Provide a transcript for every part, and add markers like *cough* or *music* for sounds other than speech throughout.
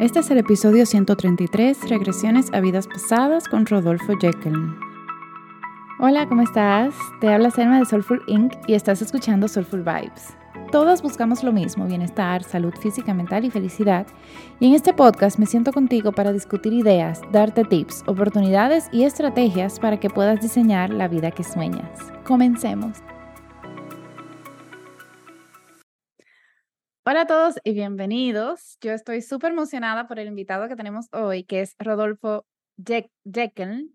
Este es el episodio 133, Regresiones a vidas pasadas con Rodolfo Jekyll. Hola, ¿cómo estás? Te habla Selma de Soulful Inc. y estás escuchando Soulful Vibes. Todas buscamos lo mismo, bienestar, salud física, mental y felicidad. Y en este podcast me siento contigo para discutir ideas, darte tips, oportunidades y estrategias para que puedas diseñar la vida que sueñas. Comencemos. Hola a todos y bienvenidos. Yo estoy súper emocionada por el invitado que tenemos hoy, que es Rodolfo Jekyll.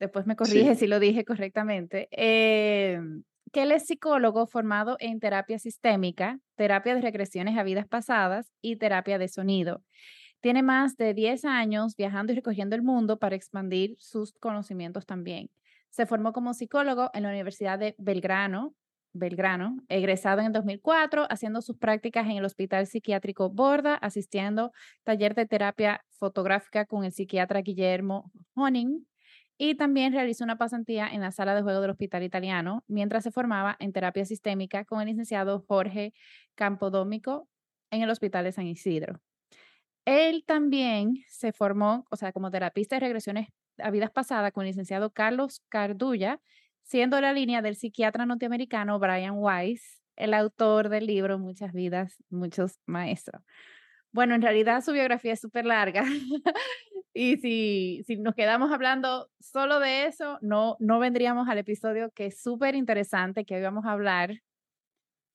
Después me corrige si lo dije correctamente. Eh, que él es psicólogo formado en terapia sistémica, terapia de regresiones a vidas pasadas y terapia de sonido. Tiene más de 10 años viajando y recogiendo el mundo para expandir sus conocimientos también. Se formó como psicólogo en la Universidad de Belgrano, Belgrano, egresado en el 2004, haciendo sus prácticas en el Hospital Psiquiátrico Borda, asistiendo taller de terapia fotográfica con el psiquiatra Guillermo Honing y también realizó una pasantía en la sala de juego del Hospital Italiano mientras se formaba en terapia sistémica con el licenciado Jorge Campodómico en el Hospital de San Isidro. Él también se formó, o sea, como terapista de regresiones a vidas pasadas con el licenciado Carlos Cardulla siendo la línea del psiquiatra norteamericano Brian Weiss, el autor del libro Muchas vidas, muchos maestros. Bueno, en realidad su biografía es súper larga *laughs* y si, si nos quedamos hablando solo de eso, no, no vendríamos al episodio que es súper interesante, que hoy vamos a hablar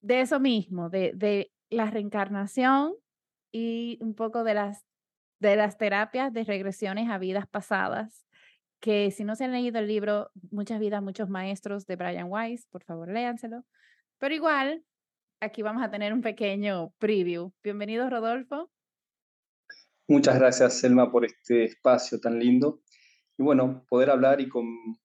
de eso mismo, de, de la reencarnación y un poco de las, de las terapias de regresiones a vidas pasadas que si no se han leído el libro Muchas vidas, muchos maestros de Brian Weiss, por favor léanselo. Pero igual, aquí vamos a tener un pequeño preview. Bienvenido, Rodolfo. Muchas gracias, Selma, por este espacio tan lindo. Y bueno, poder hablar y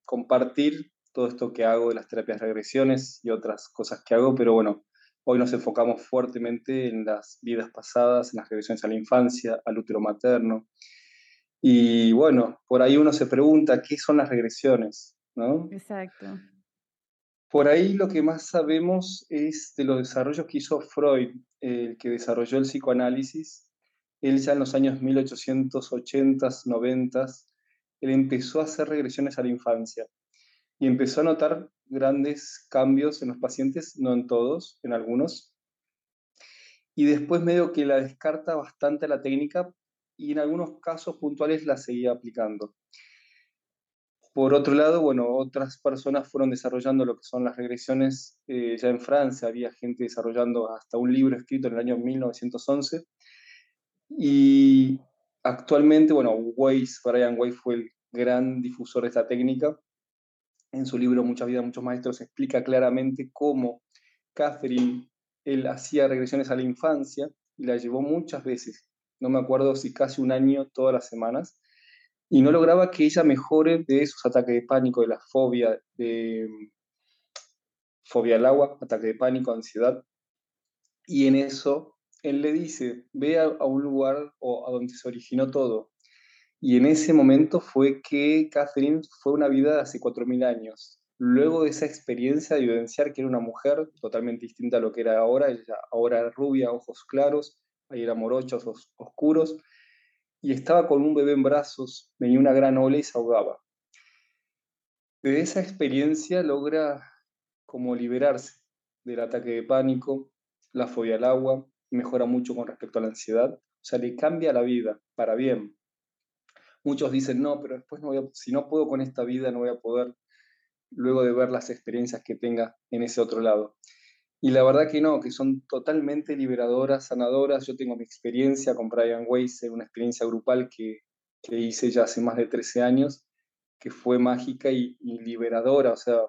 compartir todo esto que hago de las terapias regresiones y otras cosas que hago, pero bueno, hoy nos enfocamos fuertemente en las vidas pasadas, en las regresiones a la infancia, al útero materno, y bueno, por ahí uno se pregunta qué son las regresiones, ¿no? Exacto. Por ahí lo que más sabemos es de los desarrollos que hizo Freud, el que desarrolló el psicoanálisis. Él ya en los años 1880, 90, él empezó a hacer regresiones a la infancia y empezó a notar grandes cambios en los pacientes, no en todos, en algunos. Y después medio que la descarta bastante la técnica y en algunos casos puntuales la seguía aplicando. Por otro lado, bueno, otras personas fueron desarrollando lo que son las regresiones eh, ya en Francia, había gente desarrollando hasta un libro escrito en el año 1911 y actualmente, bueno, Weiss, Brian Weiss fue el gran difusor de esta técnica. En su libro Muchas vidas, muchos maestros explica claramente cómo Catherine, él hacía regresiones a la infancia y la llevó muchas veces no me acuerdo si casi un año, todas las semanas, y no lograba que ella mejore de sus ataques de pánico, de la fobia, de fobia al agua, ataque de pánico, ansiedad. Y en eso él le dice, ve a, un lugar o a donde se originó todo. Y en ese momento fue que Catherine fue una vida de hace 4.000 años. Luego de esa experiencia de evidenciar que era una mujer totalmente distinta a lo que era ahora, ella ahora rubia, ojos claros, eran morochos, oscuros, y estaba con un bebé en brazos, venía una gran ola y se ahogaba. De esa experiencia logra como liberarse del ataque de pánico, la fobia al agua, mejora mucho con respecto a la ansiedad, o sea, le cambia la vida para bien. Muchos dicen, no, pero después no voy a, si no puedo con esta vida, no voy a poder luego de ver las experiencias que tenga en ese otro lado. Y la verdad que no, que son totalmente liberadoras, sanadoras. Yo tengo mi experiencia con Brian Weiss, una experiencia grupal que, que hice ya hace más de 13 años, que fue mágica y, liberadora. O sea,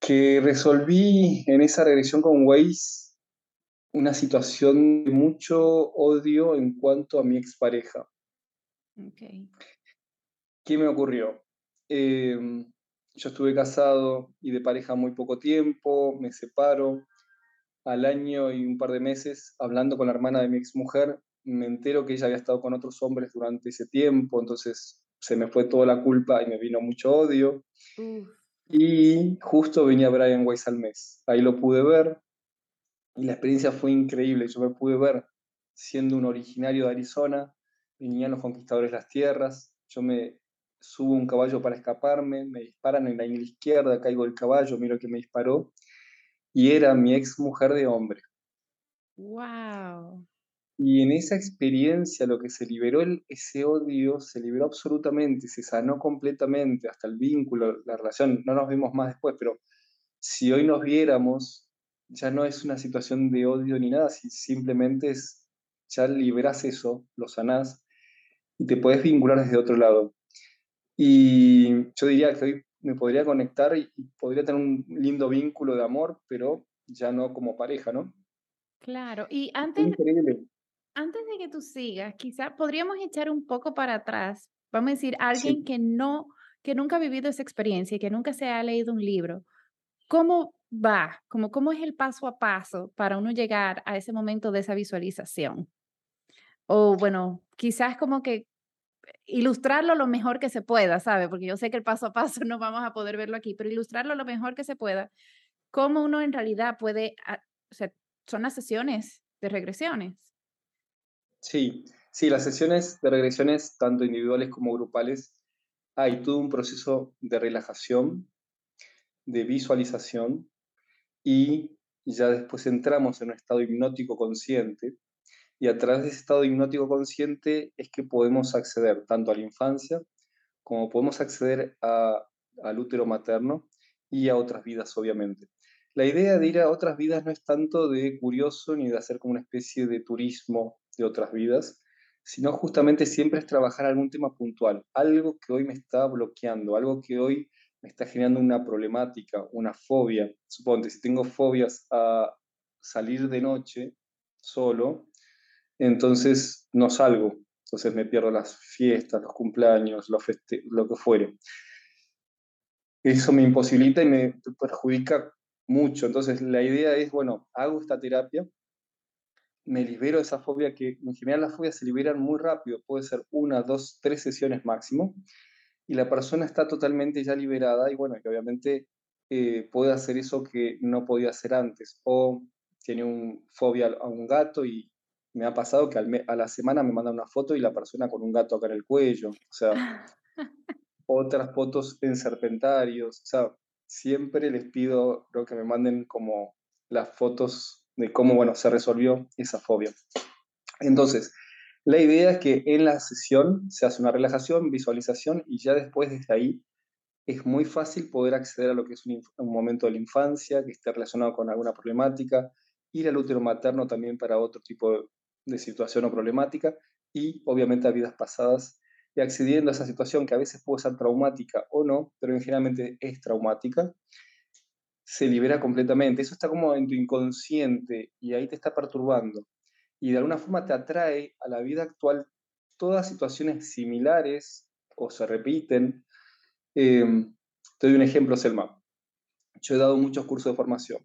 que resolví en esa regresión con Weiss una situación de mucho odio en cuanto a mi expareja. Okay. ¿Qué me ocurrió? Eh, yo estuve casado y de pareja muy poco tiempo, me separo. Al año y un par de meses, hablando con la hermana de mi exmujer, me entero que ella había estado con otros hombres durante ese tiempo, entonces se me fue toda la culpa y me vino mucho odio. Y justo venía Brian Weiss al mes. Ahí lo pude ver y la experiencia fue increíble. Yo me pude ver siendo un originario de Arizona, venían los conquistadores las tierras, yo me subo un caballo para escaparme, me disparan en la izquierda, caigo del caballo, miro que me disparó, y era mi ex mujer de hombre. ¡Wow! Y en esa experiencia lo que se liberó el, ese odio, se liberó absolutamente, se sanó completamente, hasta el vínculo, la relación, no nos vimos más después, pero si hoy nos viéramos, ya no es una situación de odio ni nada, simplemente es, ya liberas eso, lo sanás y te puedes vincular desde otro lado. Y yo diría que hoy me podría conectar y, podría tener un lindo vínculo de amor, pero ya no como pareja, ¿no? Claro, y antes, antes de que tú sigas, quizá podríamos echar un poco para atrás. Vamos a decir, alguien que no, que nunca ha vivido esa experiencia y que nunca se ha leído un libro. ¿Cómo va? ¿Cómo, ¿Cómo es el paso a paso para uno llegar a ese momento de esa visualización? O bueno, quizás como que ilustrarlo lo mejor que se pueda, ¿sabe? Porque yo sé que el paso a paso *laughs* no vamos a poder verlo aquí, pero ilustrarlo lo mejor que se pueda. ¿Cómo uno en realidad puede, ah, o sea, son las sesiones de regresiones? Sí, sí, las sesiones de regresiones, tanto individuales como grupales, hay todo un proceso de relajación, de visualización y ya después entramos en un estado hipnótico consciente y a través de ese estado hipnótico consciente es que podemos acceder tanto a la infancia como podemos acceder al útero materno y a otras vidas, obviamente. La idea de ir a otras vidas no es tanto de curioso ni de hacer como una especie de turismo de otras vidas, sino justamente siempre es trabajar algún tema puntual, algo que hoy me está bloqueando, algo que hoy me está generando una problemática, una fobia. Suponte, si tengo fobias a salir de noche solo, entonces no salgo, entonces me pierdo las fiestas, los cumpleaños, lo que fuere. Eso me imposibilita y me perjudica mucho. Entonces la idea es, bueno, hago esta terapia, me libero de esa fobia que en general las fobias se liberan muy rápido, puede ser una, dos, tres sesiones máximo, y la persona está totalmente ya liberada y bueno, que obviamente eh, puede hacer eso que no podía hacer antes, o tiene un fobia a un gato y me ha pasado que a la semana me manda una foto y la persona con un gato acá en el cuello, o sea, *laughs* otras fotos en serpentarios, o sea, siempre les pido creo que me manden como las fotos de cómo, bueno, se resolvió esa fobia. Entonces, la idea es que en la sesión se hace una relajación, visualización y ya después desde ahí es muy fácil poder acceder a lo que es un, momento de la infancia que esté relacionado con alguna problemática, ir al útero materno también para otro tipo de, situación o problemática y obviamente a vidas pasadas y accediendo a esa situación que a veces puede ser traumática o no, pero generalmente es traumática, se libera completamente. Eso está como en tu inconsciente y ahí te está perturbando. Y de alguna forma te atrae a la vida actual todas situaciones similares o se repiten. Em, te doy un ejemplo, Selma. Yo he dado muchos cursos de formación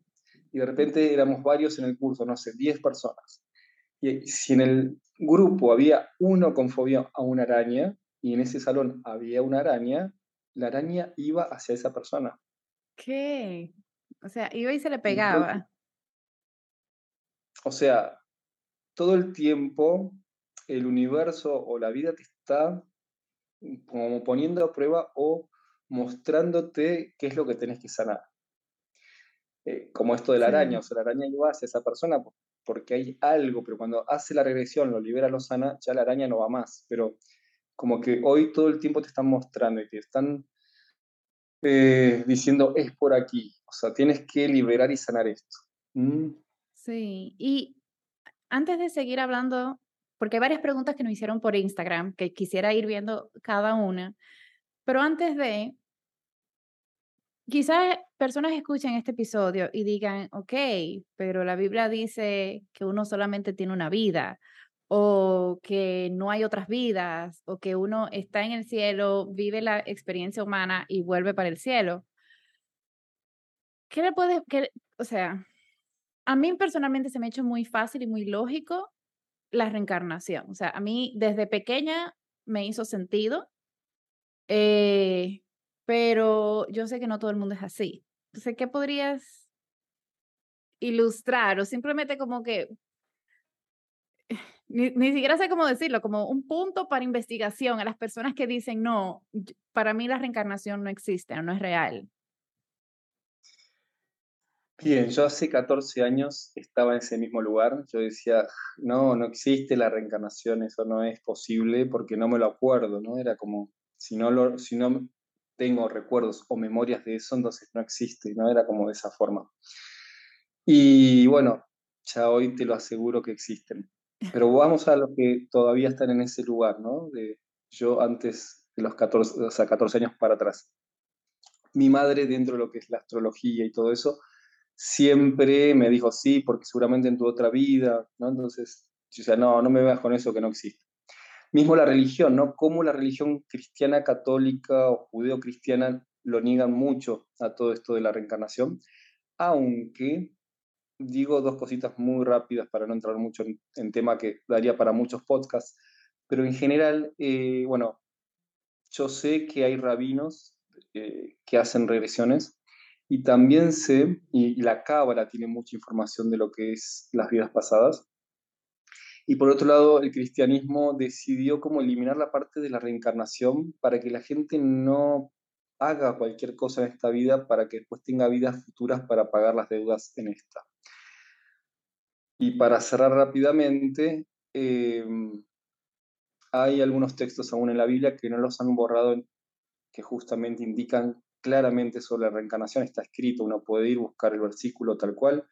y de repente éramos varios en el curso, no sé, 10 personas. Y si en el grupo había uno con fobia a una araña y en ese salón había una araña, la araña iba hacia esa persona. ¿Qué? O sea, iba y se le pegaba. O sea, todo el tiempo el universo o la vida te está como poniendo a prueba o mostrándote qué es lo que tenés que sanar. Eh, como esto de la araña, o sea, la araña iba hacia esa persona porque hay algo, pero cuando hace la regresión, lo libera, lo sana, ya la araña no va más. Pero como que hoy todo el tiempo te están mostrando y te están eh, diciendo es por aquí. O sea, tienes que liberar y sanar esto. Mm. Sí, y antes de seguir hablando, porque hay varias preguntas que nos hicieron por Instagram, que quisiera ir viendo cada una, pero antes de, quizás personas escuchen este episodio y digan, ok, pero la Biblia dice que uno solamente tiene una vida, o que no hay otras vidas, o que uno está en el cielo, vive la experiencia humana y vuelve para el cielo. ¿Qué le puedes, qué, o sea, a mí personalmente se me ha hecho muy fácil y muy lógico la reencarnación. O sea, a mí desde pequeña me hizo sentido, eh, pero yo sé que no todo el mundo es así. Entonces, ¿qué podrías ilustrar o simplemente como que *laughs* ni, ni, siquiera sé cómo decirlo, como un punto para investigación a las personas que dicen, no, para mí la reencarnación no existe, no es real. Bien, yo hace 14 años estaba en ese mismo lugar. Yo decía, no, no existe la reencarnación, eso no es posible porque no me lo acuerdo, ¿no? Era como, si no, lo, si no tengo recuerdos o memorias de eso, entonces no existe, ¿no? Era como de esa forma. Y bueno, ya hoy te lo aseguro que existen. Pero *laughs* vamos a los que todavía están en ese lugar, ¿no? De yo antes de los 14, o sea, 14 años para atrás. Mi madre, dentro de lo que es la astrología y todo eso, siempre me dijo sí, porque seguramente en tu otra vida, ¿no? Entonces, yo decía, no, no me veas con eso que no existe. Mismo la religión, ¿no? Cómo la religión cristiana católica o judeo-cristiana lo niegan mucho a todo esto de la reencarnación, aunque digo dos cositas muy rápidas para no entrar mucho en, tema que daría para muchos podcasts, pero en general, eh, bueno, yo sé que hay rabinos eh, que hacen regresiones y también sé, y, la cábala tiene mucha información de lo que es las vidas pasadas. Y por otro lado, el cristianismo decidió como eliminar la parte de la reencarnación para que la gente no haga cualquier cosa en esta vida para que después tenga vidas futuras para pagar las deudas en esta. Y para cerrar rápidamente, em, hay algunos textos aún en la Biblia que no los han borrado, que justamente indican claramente sobre la reencarnación, está escrito, uno puede ir, buscar el versículo tal cual,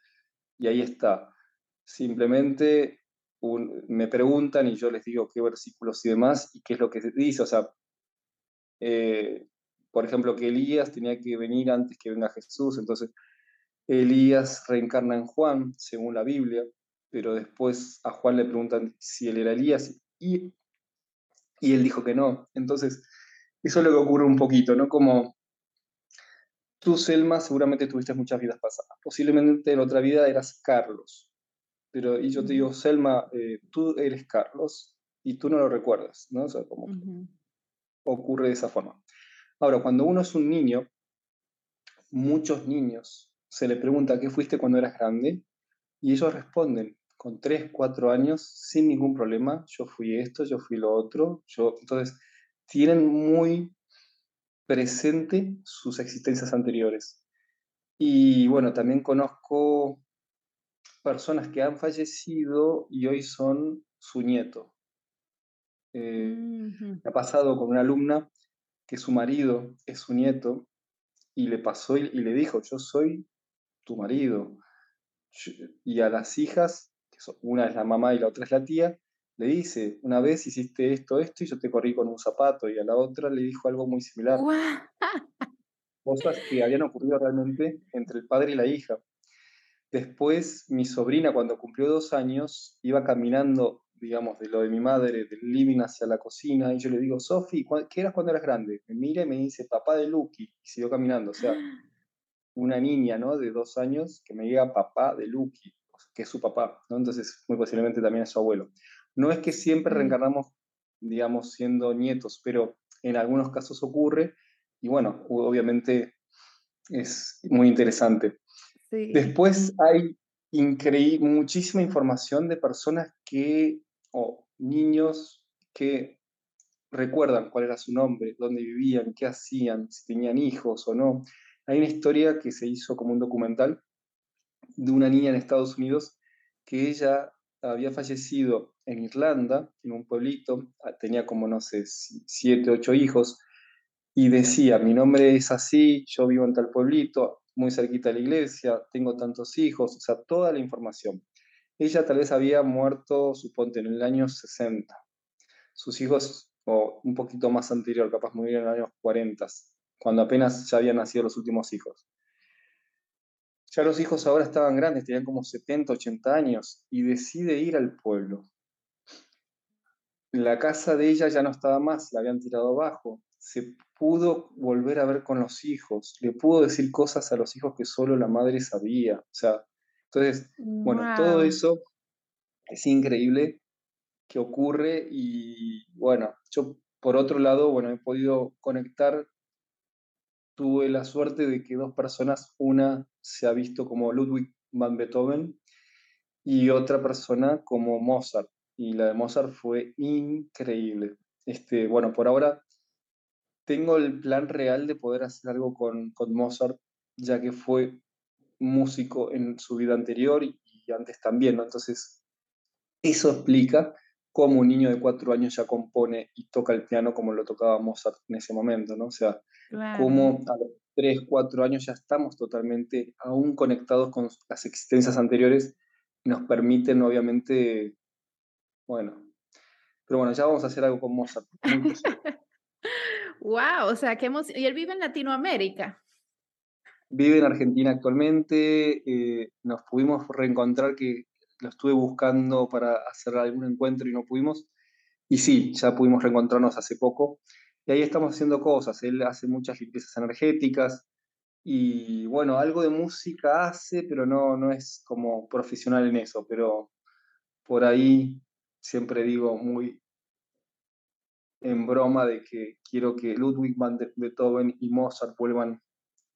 y ahí está. Simplemente me preguntan y yo les digo qué versículos y demás, y qué es lo que dice, o sea, eh, por ejemplo, que Elías tenía que venir antes que venga Jesús, entonces Elías reencarna en Juan, según la Biblia, pero después a Juan le preguntan si él era Elías y, y él dijo que no. Entonces, eso es lo que ocurre un poquito, ¿no? Como Tú, Selma, seguramente tuviste muchas vidas pasadas. Posiblemente en otra vida eras Carlos. Pero, y yo te digo, Selma, eh, tú eres Carlos y tú no lo recuerdas, ¿no? O sea, como ocurre de esa forma. Ahora, cuando uno es un niño, muchos niños se le pregunta qué fuiste cuando eras grande y ellos responden con 3, 4 años sin ningún problema, yo fui esto, yo fui lo otro, yo entonces tienen muy presente sus existencias anteriores. Y bueno, también conozco personas que han fallecido y hoy son su nieto. Eh, me ha pasado con una alumna que su marido es su nieto y le pasó y, le dijo, yo soy tu marido. y a las hijas, que una es la mamá y la otra es la tía, le dice, una vez hiciste esto, esto y yo te corrí con un zapato y a la otra le dijo algo muy similar. *laughs* Cosas que habían ocurrido realmente entre el padre y la hija. Después mi sobrina cuando cumplió dos años iba caminando, digamos, de lo de mi madre, del living hacia la cocina y yo le digo, Sofi, ¿qué eras cuando eras grande? Me mira y me dice, papá de Lucky y siguió caminando. O sea, *gasps* una niña, ¿no? De dos años que me diga papá de Lucky, que es su papá, ¿no? Entonces muy posiblemente también es su abuelo. No es que siempre reencarnamos, digamos, siendo nietos, pero en algunos casos ocurre y bueno, obviamente es muy interesante. Después hay muchísima información de personas que, o niños que recuerdan cuál era su nombre, dónde vivían, qué hacían, si tenían hijos o no. Hay una historia que se hizo como un documental de una niña en Estados Unidos que ella había fallecido en Irlanda, en un pueblito, ah, tenía como, no sé, siete, ocho hijos, y decía, mi nombre es así, yo vivo en tal pueblito, muy cerquita de la iglesia, tengo tantos hijos, o sea, toda la información. Ella tal vez había muerto, suponte, en el año 60. Sus hijos, o un poquito más anterior, capaz murieron en los años 40, cuando apenas ya habían nacido los últimos hijos. Ya los hijos ahora estaban grandes, tenían como 70, 80 años, y decide ir al pueblo. La casa de ella ya no estaba más, la habían tirado abajo. Se pudo volver a ver con los hijos, le pudo decir cosas a los hijos que solo la madre sabía. O sea, entonces, bueno, todo eso es increíble que ocurre y bueno, yo por otro lado, bueno, he podido conectar tuve la suerte de que dos personas, una se ha visto como Ludwig van Beethoven y otra persona como Mozart. y la de Mozart fue increíble. Este, bueno, por ahora tengo el plan real de poder hacer algo con, con Mozart, ya que fue músico en su vida anterior y, antes también, ¿no? Entonces, eso explica cómo un niño de cuatro años ya compone y toca el piano como lo tocaba Mozart en ese momento, ¿no? O sea, cómo a los tres, cuatro años ya estamos totalmente aún conectados con las existencias anteriores y nos permiten, obviamente, bueno, pero bueno, ya vamos a hacer algo con Mozart. *laughs* wow, o sea, que hemos... ¿Y él vive en Latinoamérica? Vive en Argentina actualmente, eh, nos pudimos reencontrar, que lo estuve buscando para hacer algún encuentro y no pudimos. Y sí, ya pudimos reencontrarnos hace poco. Y ahí estamos haciendo cosas. Él hace muchas limpiezas energéticas. Y bueno, algo de música hace, pero no, no es como profesional en eso. Pero por ahí siempre digo muy en broma de que quiero que Ludwig van Beethoven y Mozart vuelvan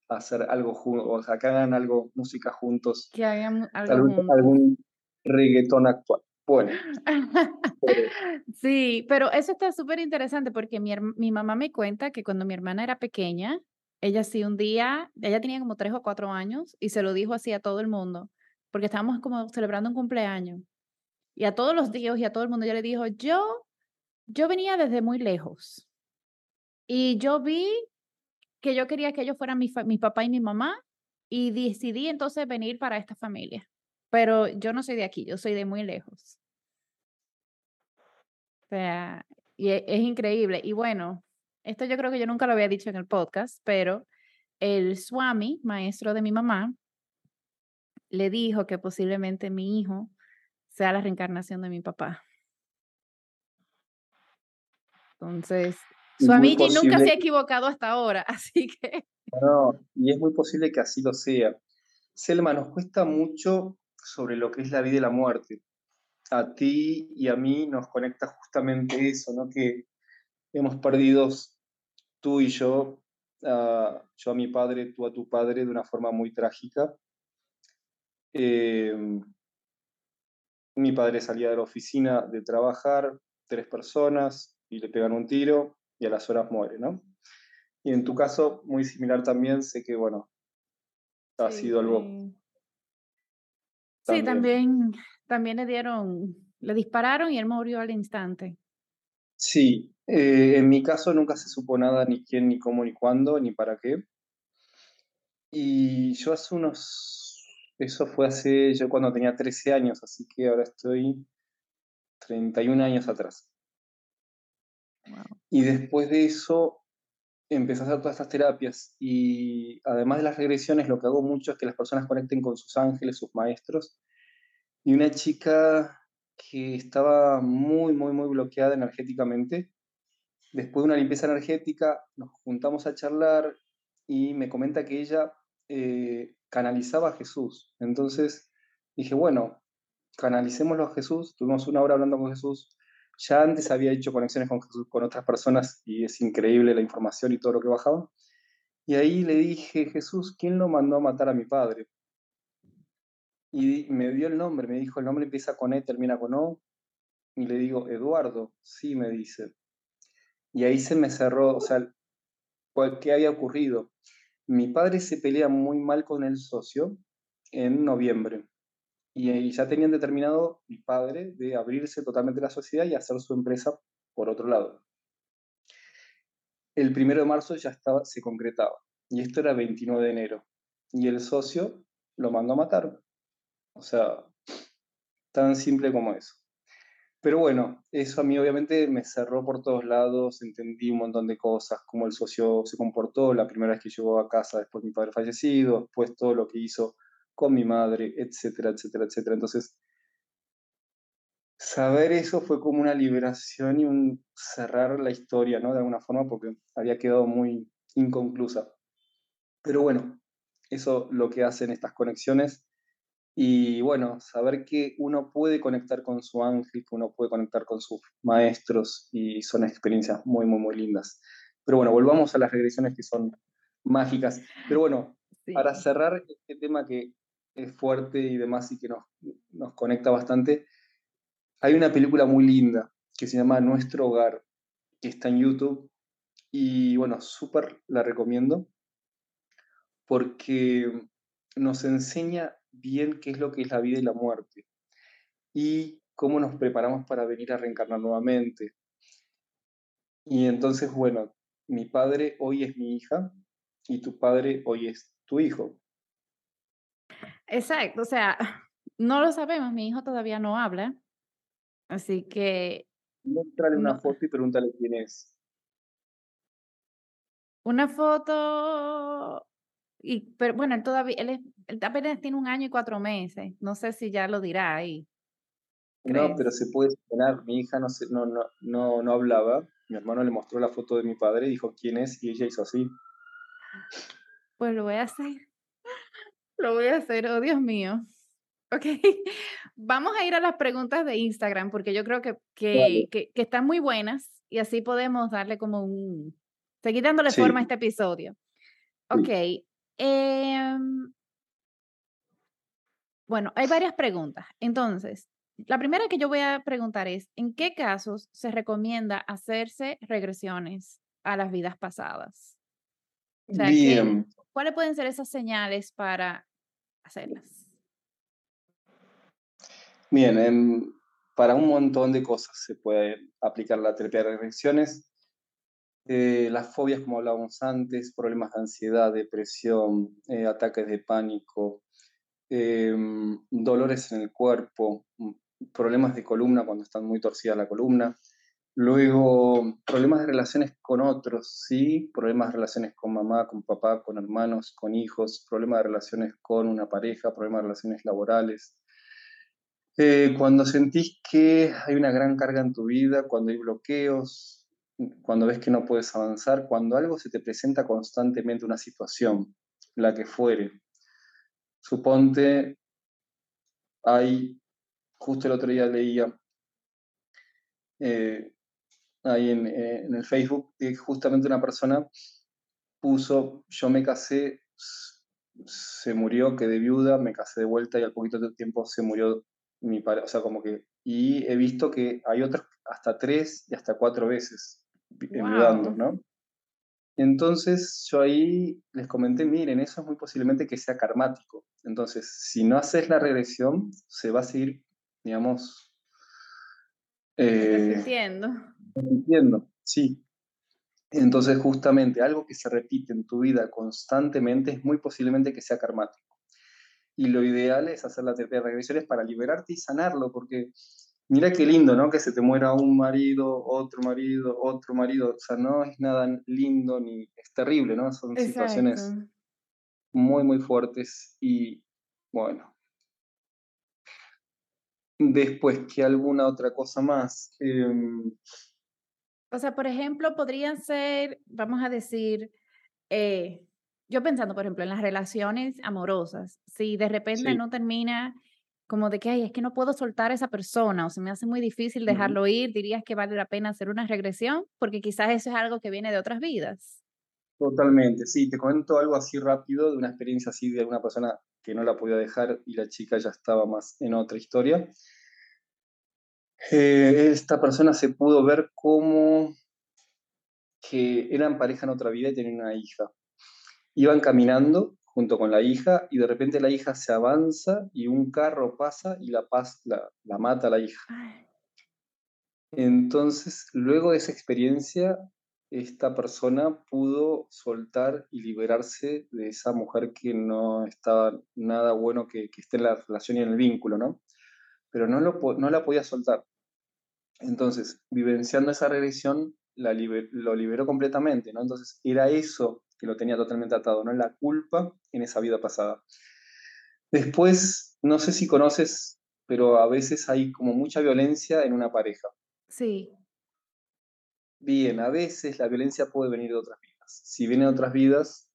a hacer algo juntos, o sea, que hagan algo, música juntos. Que hagan algo algún reggaetón actual. Bueno. *laughs* sí, pero eso está súper interesante porque mi, mi mamá me cuenta que cuando mi hermana era pequeña, ella sí un día, ella tenía como tres o cuatro años y se lo dijo así a todo el mundo, porque estábamos como celebrando un cumpleaños. Y a todos los tíos y a todo el mundo ella le dijo, yo, yo venía desde muy lejos. Y yo vi que yo quería que ellos fueran mi, mi papá y mi mamá y decidí entonces venir para esta familia pero yo no soy de aquí, yo soy de muy lejos. O sea, y e, es, increíble. Y bueno, esto yo creo que yo nunca lo había dicho en el podcast, pero el Swami, maestro de mi mamá, le dijo que posiblemente mi hijo sea la reencarnación de mi papá. Entonces, Swamiji nunca se ha equivocado hasta ahora, *laughs* así que... No, y es muy posible que así lo sea. Selma, nos cuesta mucho sobre lo que es la vida y la muerte. A ti y a mí nos conecta justamente eso, ¿no? Que hemos perdido tú y yo, yo a mi padre, tú a tu padre, de una forma muy trágica. Em, mi padre salía de la oficina de trabajar, tres personas, y le pegan un tiro y a las horas muere, ¿no? Y en tu caso, muy similar también, sé que, bueno, ha sido algo Sí, también, también le dieron, le dispararon y él murió al instante. Sí, eh, en mi caso nunca se supo nada, ni quién, ni cómo, ni cuándo, ni para qué. Y yo hace unos, eso fue hace, yo cuando tenía 13 años, así que ahora estoy 31 años atrás. Y después de eso empecé a hacer todas estas terapias y además de las regresiones lo que hago mucho es que las personas conecten con sus ángeles, sus maestros. Y una chica que estaba muy, muy, muy bloqueada energéticamente, después de una limpieza energética nos juntamos a charlar y me comenta que ella eh, canalizaba a Jesús. Entonces dije, bueno, canalicémoslo a Jesús. Tuvimos una hora hablando con Jesús ya antes había hecho conexiones con, con otras personas y es increíble la información y todo lo que bajaba. Y ahí le dije, Jesús, ¿quién lo mandó a matar a mi padre? Y me dio el nombre, me dijo, el nombre empieza con E, termina con O. Y le digo, Eduardo, sí, me dice. Y ahí se me cerró, o sea, ¿qué había ocurrido? Mi padre se pelea muy mal con el socio en noviembre y, ya tenían determinado mi padre de abrirse totalmente la sociedad y hacer su empresa por otro lado. El primero de marzo ya estaba, se concretaba y esto era 29 de enero y el socio lo mandó a matar. O sea, tan simple como eso. Pero bueno, eso a mí obviamente me cerró por todos lados, entendí un montón de cosas, cómo el socio se comportó la primera vez que llegó a casa después de mi padre fallecido, después todo lo que hizo con mi madre, etcétera, etcétera, etcétera. Entonces, saber eso fue como una liberación y un cerrar la historia, ¿no? De alguna forma, porque había quedado muy inconclusa. Pero bueno, eso lo que hacen estas conexiones. Y bueno, saber que uno puede conectar con su ángel, que uno puede conectar con sus maestros y son experiencias muy, muy, muy lindas. Pero bueno, volvamos a las regresiones que son mágicas. Pero bueno, para cerrar este tema que es fuerte y demás y que nos, nos conecta bastante. Hay una película muy linda que se llama Nuestro Hogar, que está en YouTube. Y bueno, súper la recomiendo porque nos enseña bien qué es lo que es la vida y la muerte y cómo nos preparamos para venir a reencarnar nuevamente. Y entonces, bueno, mi padre hoy es mi hija y tu padre hoy es tu hijo. Exacto, o sea, *laughs* no lo sabemos, mi hijo todavía no habla, así que... Muéstrale una foto y pregúntale quién es. Una foto, y, pero bueno, él todavía, él, él apenas tiene un año y cuatro meses, no sé si ya lo dirá ahí. No, pero se puede explicar. Mi hija no, no, no, no, no hablaba. Mi hermano le mostró la foto de mi padre dijo quién es y ella hizo así. Pues lo voy a hacer. Lo voy a hacer, oh Dios mío. Ok, *laughs* vamos a ir a las preguntas de Instagram porque yo creo que, que, que, están muy buenas y así podemos darle como un... Seguir dándole forma a este episodio. Ok. Em, bueno, hay varias preguntas. Entonces, la primera que yo voy a preguntar es, ¿en qué casos se recomienda hacerse regresiones a las vidas pasadas? O sea, ¿cuáles pueden ser esas señales para Bien, para un montón de cosas se puede aplicar la terapia de regresiones. Eh, las fobias, como hablábamos antes, problemas de ansiedad, depresión, eh, ataques de pánico, em, dolores en el cuerpo, problemas de columna cuando están muy torcida la columna. Luego, problemas de relaciones con otros, sí, problemas de relaciones con mamá, con papá, con hermanos, con hijos, problemas de relaciones con una pareja, problemas de relaciones laborales. Eh, cuando sentís que hay una gran carga en tu vida, cuando hay bloqueos, cuando ves que no puedes avanzar, cuando algo se te presenta constantemente una situación, la que fuere. Suponte, hay justo el otro día leía eh, ahí eh, en, el Facebook que justamente una persona puso, yo me casé, se murió, quedé viuda, me casé de vuelta y al poquito de tiempo se murió mi padre, o sea, como que, y he visto que hay otros hasta tres y hasta cuatro veces viudando, ¿no? Entonces yo ahí les comenté, miren, eso es muy posiblemente que sea karmático. Entonces, si no haces la regresión, se va a seguir digamos... Eh. Repitiendo, sí. Entonces, justamente algo que se repite en tu vida constantemente es muy posiblemente que sea karmático. Y lo ideal es hacer la terapia de regresiones para liberarte y sanarlo, porque mira qué lindo, ¿no? Que se te muera un marido, otro marido, otro marido. O sea, no es nada lindo ni es terrible, ¿no? Son situaciones muy, muy fuertes y bueno, después que alguna otra cosa más. Em, o sea, por ejemplo, podrían ser, vamos a decir, eh, yo pensando, por ejemplo, en las relaciones amorosas, si de repente no termina como de que, ay, es que no puedo soltar a esa persona o se me hace muy difícil dejarlo ir, dirías que vale la pena hacer una regresión, porque quizás eso es algo que viene de otras vidas. Totalmente, sí, te comento algo así rápido de una experiencia así de alguna persona que no la podía dejar y la chica ya estaba más en otra historia. Eh, esta persona se pudo ver como que eran pareja en otra vida y tenían una hija. Iban caminando junto con la hija y de repente la hija se avanza y un carro pasa y la, paz, la, la mata a la hija. Entonces, luego de esa experiencia, esta persona pudo soltar y liberarse de esa mujer que no estaba nada bueno que, esté en la relación y en el vínculo, ¿no? Pero no, lo, no la podía soltar. Entonces, vivenciando esa regresión, la lo liberó completamente, ¿no? Entonces, era eso que lo tenía totalmente atado, ¿no? La culpa en esa vida pasada. Después, no sé si conoces, pero a veces hay como mucha violencia en una pareja. Sí. Bien, a veces la violencia puede venir de otras vidas. Si viene de otras vidas,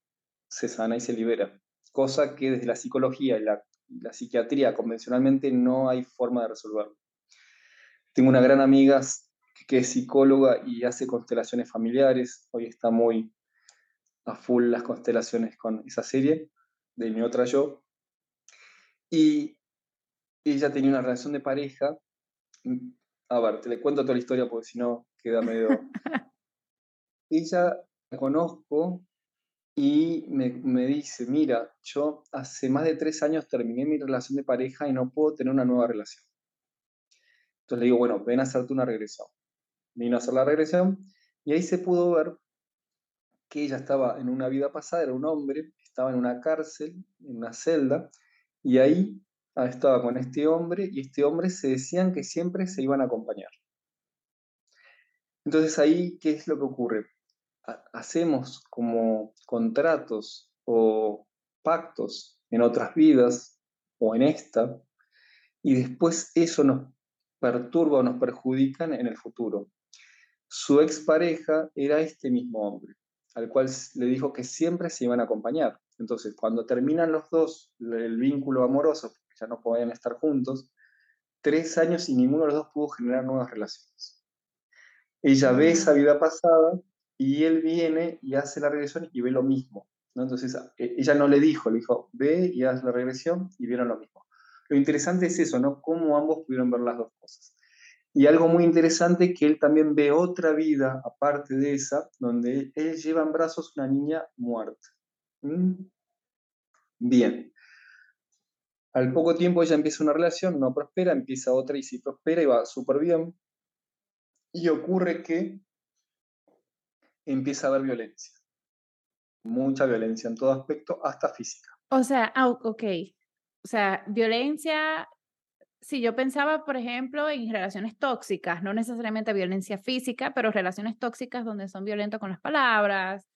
se sana y se libera. Cosa que desde la psicología y la, psiquiatría convencionalmente no hay forma de resolverlo. Tengo una gran amiga que es psicóloga y hace constelaciones familiares. Hoy está muy a full las constelaciones con esa serie de mi otra yo. Y ella tenía una relación de pareja a ver, te le cuento toda la historia porque si no queda medio... *laughs* Ella la conozco y me, me, dice, mira, yo hace más de tres años terminé mi relación de pareja y no puedo tener una nueva relación. Entonces le digo, bueno, ven a hacerte una regresión. Vino a hacer la regresión y ahí se pudo ver que ella estaba en una vida pasada, era un hombre, estaba en una cárcel, en una celda, y ahí estaba con este hombre y este hombre se decían que siempre se iban a acompañar. Entonces ahí, ¿qué es lo que ocurre? hacemos como contratos o pactos en otras vidas o en esta, y después eso nos perturba o nos perjudica en el futuro. Su expareja era este mismo hombre, al cual le dijo que siempre se iban a acompañar. Entonces, cuando terminan los dos el vínculo amoroso, porque ya no podían estar juntos, tres años y ninguno de los dos pudo generar nuevas relaciones. Ella ve esa mm. vida pasada y él viene y hace la regresión y ve lo mismo. ¿no? Entonces, e, ella no le dijo, le dijo, ve y haz la regresión y vieron lo mismo. Lo interesante es eso, ¿no? Cómo ambos pudieron ver las dos cosas. Y algo muy interesante que él también ve otra vida, aparte de esa, donde él lleva en brazos una niña muerta. ¿Mm? Bien. Al poco tiempo ella empieza una relación, no prospera, empieza otra y sí prospera y va súper bien. Y ocurre que empieza a haber violencia. Mucha violencia en todo aspecto, hasta física. O sea, ah, ok. O sea, violencia, si yo pensaba, por ejemplo, en relaciones tóxicas, no necesariamente violencia física, pero relaciones tóxicas donde son violentos con las palabras,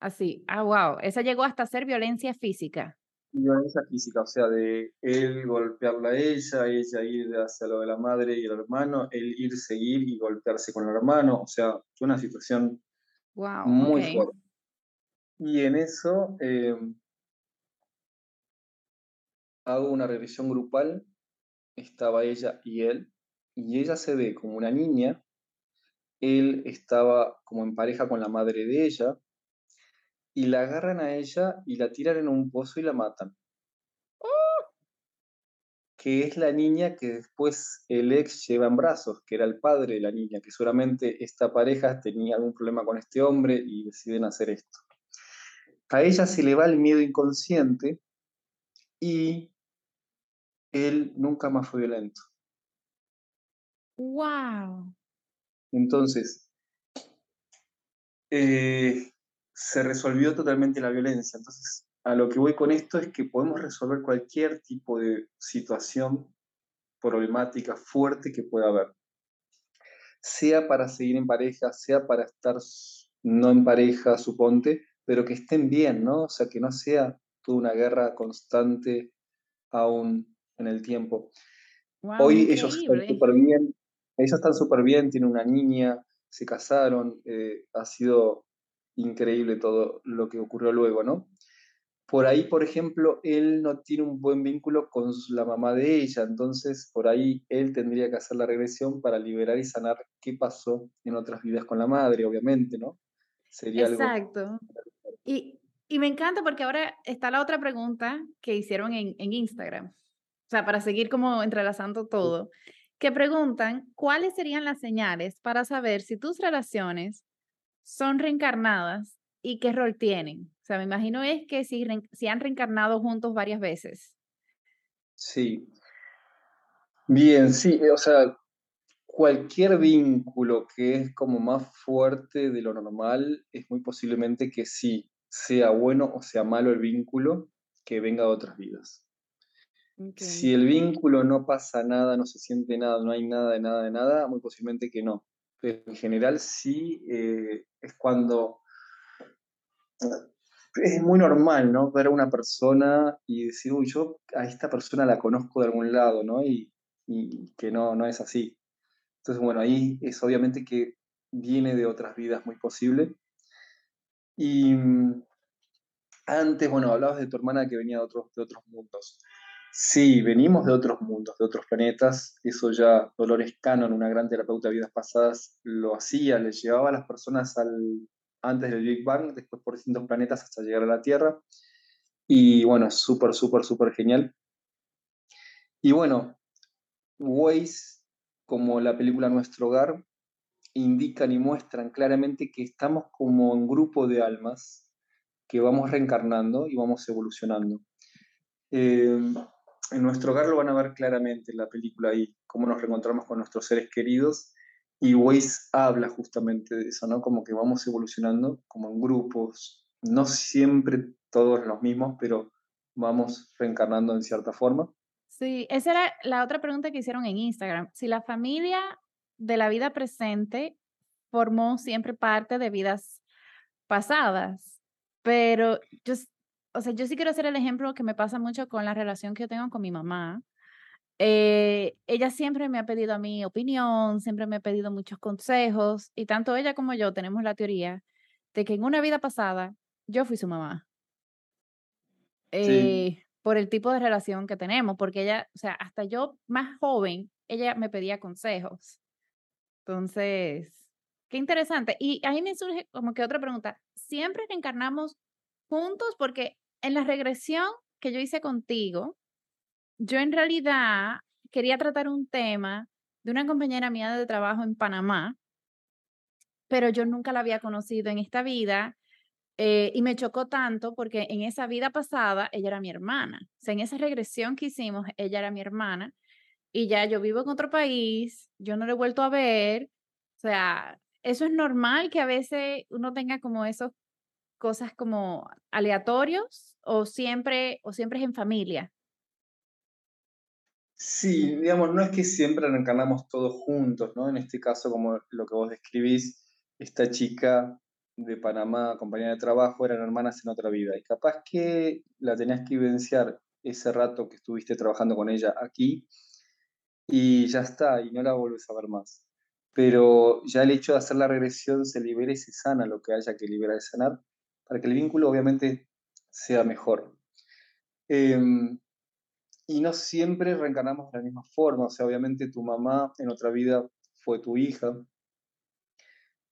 así. Ah, wow, esa llegó hasta ser violencia física. Violencia física, o sea, de él golpearla a ella, ella ir hacia lo de la madre y el hermano, él ir, seguir y golpearse con el hermano, o sea, fue una situación Wow, muy fuerte. Y en eso eh, hago una revisión grupal, estaba ella y él, y ella se ve como una niña, él estaba como en pareja con la madre de ella, y la agarran a ella y la tiran en un pozo y la matan que es la niña que después el ex lleva en brazos, que era el padre de la niña, que seguramente esta pareja tenía algún problema con este hombre y deciden hacer esto. A ella se le va el miedo inconsciente y él nunca más fue violento. ¡Wow! Entonces, eh, se resolvió totalmente la violencia. Entonces, a lo que voy con esto es que podemos resolver cualquier tipo de situación problemática fuerte que pueda haber. Sea para seguir en pareja, sea para estar no en pareja, suponte, pero que estén bien, ¿no? O sea, que no sea toda una guerra constante aún en el tiempo. Hoy ellos están súper bien, ellos están súper bien, tienen una niña, se casaron, eh, ha sido increíble todo lo que ocurrió luego, ¿no? por ahí, por ejemplo, él no tiene un buen vínculo con la mamá de ella, entonces por ahí él tendría que hacer la regresión para liberar y sanar qué pasó en otras vidas con la madre, obviamente, ¿no? Sería Exacto. Y, y, me encanta porque ahora está la otra pregunta que hicieron en, en Instagram, sea, para seguir como entrelazando todo, que preguntan cuáles serían las señales para saber si tus relaciones son reencarnadas y qué rol tienen. O sea, me imagino es que si, si han reencarnado juntos varias veces. Sí. Bien, sí, o sea, cualquier vínculo que es como más fuerte de lo normal, es muy posiblemente que sí, sea bueno o sea malo el vínculo, que venga de otras vidas. Si el vínculo no pasa nada, no se siente nada, no hay nada de nada de nada, muy posiblemente que no. Pero en general sí eh, es cuando es muy normal, ¿no? Ver a una persona y decir, uy, yo a esta persona la conozco de algún lado, ¿no? Y, que no, no es así. Entonces, bueno, ahí es obviamente que viene de otras vidas muy posible. Y mm, antes, bueno, hablabas de tu hermana que venía de otros, de otros mundos. Sí, venimos de otros mundos, de otros planetas. Eso ya Dolores Cannon, una gran terapeuta de vidas pasadas, lo hacía, le llevaba a las personas al, antes del Big Bang, después por distintos planetas hasta llegar a la Tierra. Y bueno, súper, súper, súper genial. Y bueno, Waze como la película Nuestro Hogar, indican y muestran claramente que estamos como un grupo de almas que vamos reencarnando y vamos evolucionando. Eh, en nuestro hogar lo van a ver claramente en la película ahí, cómo nos reencontramos con nuestros seres queridos. Y Weiss habla justamente de eso, ¿no? Como que vamos evolucionando como en grupos, no siempre todos los mismos, pero vamos reencarnando en cierta forma. Sí, esa era la otra pregunta que hicieron en Instagram. Si la familia de la vida presente formó siempre parte de vidas pasadas, pero yo, o sea, yo sí quiero hacer el ejemplo que me pasa mucho con la relación que yo tengo con mi mamá. Eh, ella siempre me ha pedido a mi opinión, siempre me ha pedido muchos consejos y tanto ella como yo tenemos la teoría de que en una vida pasada yo fui su mamá. Eh, por el tipo de relación que tenemos, porque ella, o sea, hasta yo más joven, ella me pedía consejos. Entonces, qué interesante. Y ahí me surge como que otra pregunta. ¿Siempre reencarnamos juntos? Porque en la regresión que yo hice contigo, yo en realidad quería tratar un tema de una compañera mía de trabajo en Panamá, pero yo nunca la había conocido en esta vida eh, y me chocó tanto porque en esa vida pasada ella era mi hermana. O sea, en esa regresión que hicimos, ella era mi hermana y ya yo vivo en otro país, yo no la he vuelto a ver. O sea, eso es normal que a veces uno tenga como esas cosas como aleatorios o siempre, o siempre es en familia. Sí, digamos, no es que siempre reencarnamos todos juntos, ¿no? En este caso, como lo que vos describís, esta chica de Panamá, compañera de trabajo, eran hermanas en otra vida. Y capaz que la tenías que vivenciar ese rato que estuviste trabajando con ella aquí y ya está, y no la vuelves a ver más. Pero ya el hecho de hacer la regresión se libera y se sana lo que haya que liberar y sanar, para que el vínculo obviamente sea mejor. Em, y no siempre reencarnamos de la misma forma, o sea, obviamente tu mamá en otra vida fue tu hija,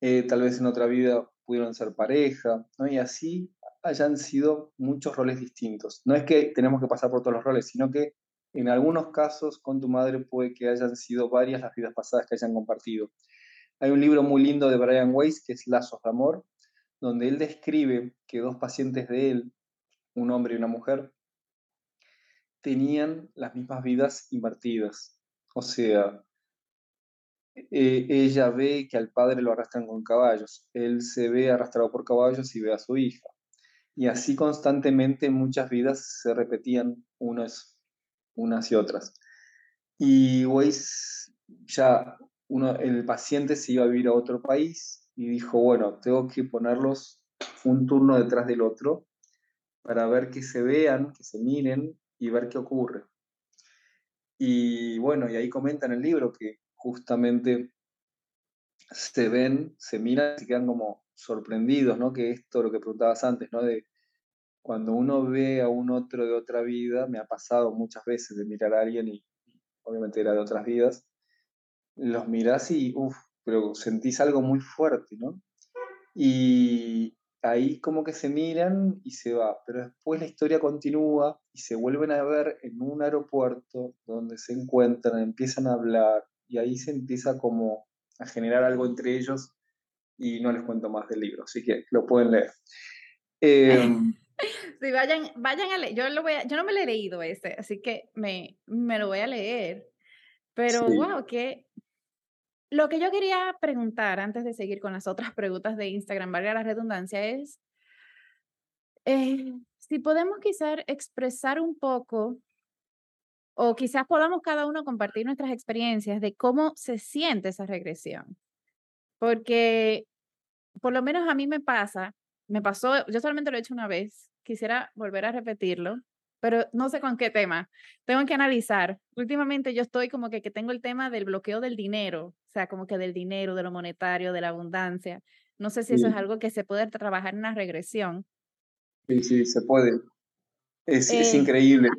eh, tal vez en otra vida pudieron ser pareja, ¿no? Y así hayan sido muchos roles distintos. No es que tenemos que pasar por todos los roles, sino que en algunos casos con tu madre puede que hayan sido varias las vidas pasadas que hayan compartido. Hay un libro muy lindo de Brian Weiss que es Lazos de Amor, donde él describe que dos pacientes de él, un hombre y una mujer, tenían las mismas vidas invertidas. O sea, eh, ella ve que al padre lo arrastran con caballos, él se ve arrastrado por caballos y ve a su hija. Y así constantemente muchas vidas se repetían unas, unas y otras. Y Weiss, ya uno, el paciente se iba a vivir a otro país y dijo, bueno, tengo que ponerlos un turno detrás del otro para ver que se vean, que se miren y ver qué ocurre. Y bueno, y ahí comenta en el libro que justamente se ven, se miran y se quedan como sorprendidos, ¿no? Que esto, lo que preguntabas antes, ¿no? De cuando uno ve a un otro de otra vida, me ha pasado muchas veces de mirar a alguien y obviamente era de otras vidas, los mirás y, uff, pero sentís algo muy fuerte, ¿no? Y ahí como que se miran y se va, pero después la historia continúa y se vuelven a ver en un aeropuerto donde se encuentran, empiezan a hablar, y ahí se empieza como a generar algo entre ellos y no les cuento más del libro, así que lo pueden leer. Em, *laughs* sí, vayan, vayan a leer, yo, lo voy yo no me lo he leído ese, así que me, me lo voy a leer, pero wow, que lo que yo quería preguntar antes de seguir con las otras preguntas de Instagram, valga la redundancia, es eh, si podemos quizás expresar un poco o quizás podamos cada uno compartir nuestras experiencias de cómo se siente esa regresión. Porque por lo menos a mí me pasa, me pasó, yo solamente lo he hecho una vez, quisiera volver a repetirlo, pero no sé con qué tema. Tengo que analizar. Últimamente yo estoy como que, que tengo el tema del bloqueo del dinero, o sea, como que del dinero, de lo monetario, de la abundancia. No sé si eso es algo que se puede trabajar en una regresión. Sí, sí, se puede. Es, es eh, increíble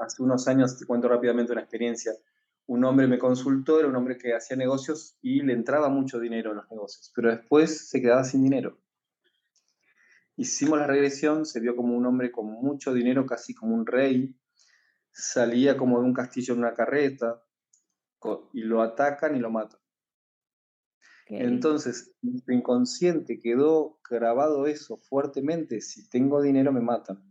hace unos años, te cuento rápidamente una experiencia, un hombre me consultó, era un hombre que hacía negocios y le entraba mucho dinero en los negocios, pero después se quedaba sin dinero. Hicimos la regresión, se vio como un hombre con mucho dinero, casi como un rey, salía como de un castillo en una carreta, y lo atacan y lo matan. Entonces, inconsciente quedó grabado eso fuertemente. Si tengo dinero, me matan.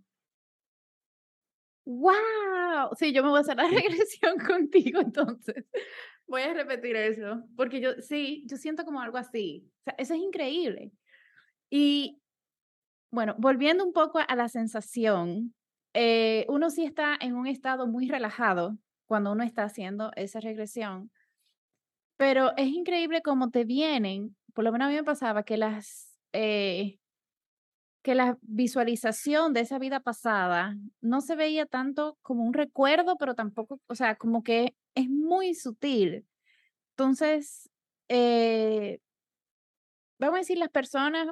¡Wow! Sí, yo me voy a hacer la regresión *laughs* contigo entonces. Voy a repetir eso, porque yo sí, yo siento como algo así. O sea, eso es increíble. Y bueno, volviendo un poco a la sensación, eh, uno sí está en un estado muy relajado cuando uno está haciendo esa regresión, pero es increíble cómo te vienen, por lo menos a mí me pasaba que las, eh, que la visualización de esa vida pasada no se veía tanto como un recuerdo, pero tampoco, o sea, como que es muy sutil. Entonces, eh, vamos a decir, las personas,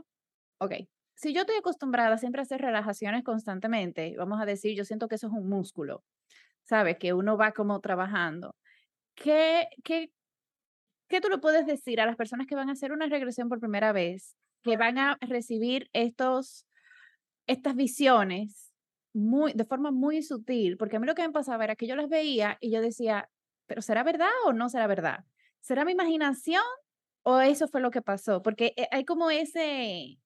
ok, si yo estoy acostumbrada siempre a hacer relajaciones constantemente, vamos a decir, yo siento que eso es un músculo, ¿sabes? Que uno va como trabajando. ¿Qué, qué, qué tú le puedes decir a las personas que van a hacer una regresión por primera vez, que van a recibir estos, estas visiones muy, de forma muy sutil? Porque a mí lo que me pasaba era que yo las veía y yo decía, pero ¿será verdad o no será verdad? ¿Será mi imaginación o eso fue lo que pasó? Porque eh, hay como ese,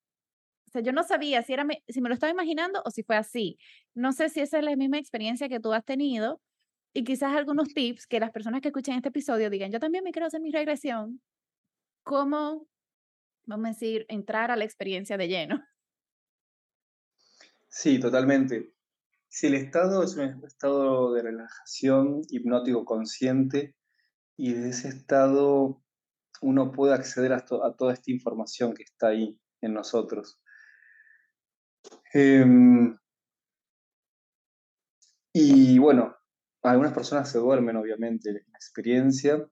o sea, yo no sabía si, era, si me lo estaba imaginando o si fue así. No sé si esa es la misma experiencia que tú has tenido y quizás algunos tips que las personas que escuchen este episodio digan, yo también me quiero hacer mi regresión. ¿Cómo, vamos a decir, entrar a la experiencia de lleno? Sí, totalmente. Si el estado es un estado de relajación hipnótico consciente y de ese estado uno puede acceder a, a toda esta información que está ahí en nosotros. Em, y bueno, algunas personas se duermen, obviamente, en la experiencia,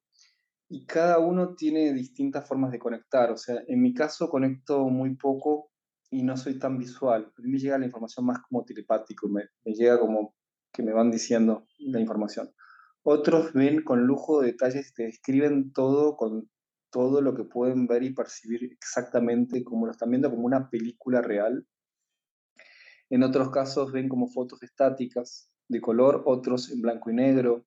y cada uno tiene distintas formas de conectar. O sea, en mi caso conecto muy poco y no soy tan visual. A mí me llega la información más como telepático, me, me llega como que me van diciendo la información. Otros ven con lujo de detalles, te describen todo con todo lo que pueden ver y percibir exactamente como lo están viendo, como una película real. En otros casos ven como fotos estáticas de color, otros en blanco y negro,